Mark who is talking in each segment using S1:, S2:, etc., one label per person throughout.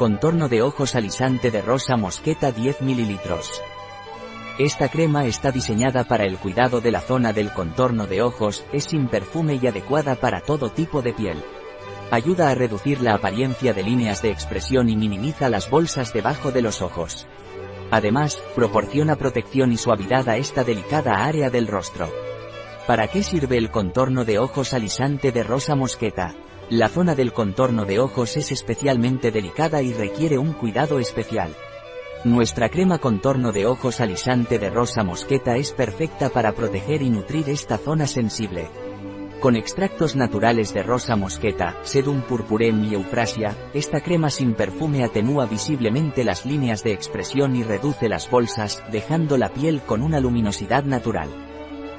S1: Contorno de ojos alisante de rosa mosqueta 10 ml. Esta crema está diseñada para el cuidado de la zona del contorno de ojos, es sin perfume y adecuada para todo tipo de piel. Ayuda a reducir la apariencia de líneas de expresión y minimiza las bolsas debajo de los ojos. Además, proporciona protección y suavidad a esta delicada área del rostro. ¿Para qué sirve el contorno de ojos alisante de rosa mosqueta? La zona del contorno de ojos es especialmente delicada y requiere un cuidado especial. Nuestra crema contorno de ojos alisante de rosa mosqueta es perfecta para proteger y nutrir esta zona sensible. Con extractos naturales de rosa mosqueta, sedum purpurem y eufrasia, esta crema sin perfume atenúa visiblemente las líneas de expresión y reduce las bolsas, dejando la piel con una luminosidad natural.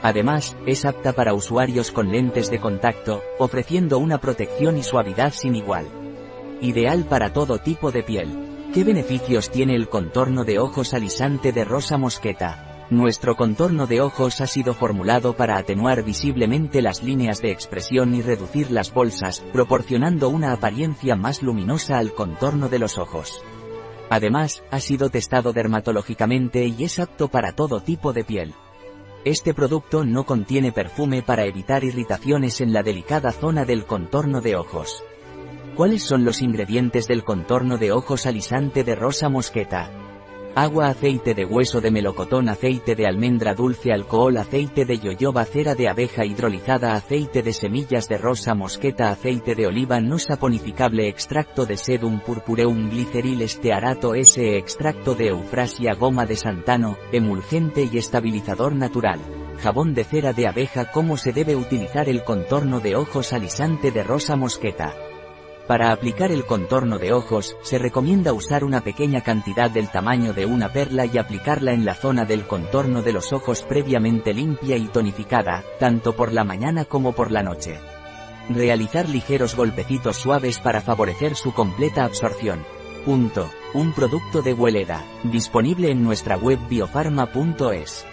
S1: Además, es apta para usuarios con lentes de contacto, ofreciendo una protección y suavidad sin igual. Ideal para todo tipo de piel. ¿Qué beneficios tiene el contorno de ojos alisante de rosa mosqueta? Nuestro contorno de ojos ha sido formulado para atenuar visiblemente las líneas de expresión y reducir las bolsas, proporcionando una apariencia más luminosa al contorno de los ojos. Además, ha sido testado dermatológicamente y es apto para todo tipo de piel. Este producto no contiene perfume para evitar irritaciones en la delicada zona del contorno de ojos. ¿Cuáles son los ingredientes del contorno de ojos alisante de rosa mosqueta? Agua, aceite de hueso de melocotón, aceite de almendra dulce, alcohol, aceite de yoyoba, cera de abeja hidrolizada, aceite de semillas de rosa mosqueta, aceite de oliva no saponificable, extracto de sedum purpureum, gliceril estearato S, extracto de eufrasia, goma de santano, emulgente y estabilizador natural. Jabón de cera de abeja, cómo se debe utilizar el contorno de ojos alisante de rosa mosqueta. Para aplicar el contorno de ojos, se recomienda usar una pequeña cantidad del tamaño de una perla y aplicarla en la zona del contorno de los ojos previamente limpia y tonificada, tanto por la mañana como por la noche. Realizar ligeros golpecitos suaves para favorecer su completa absorción. Punto. Un producto de Hueleda, disponible en nuestra web biofarma.es.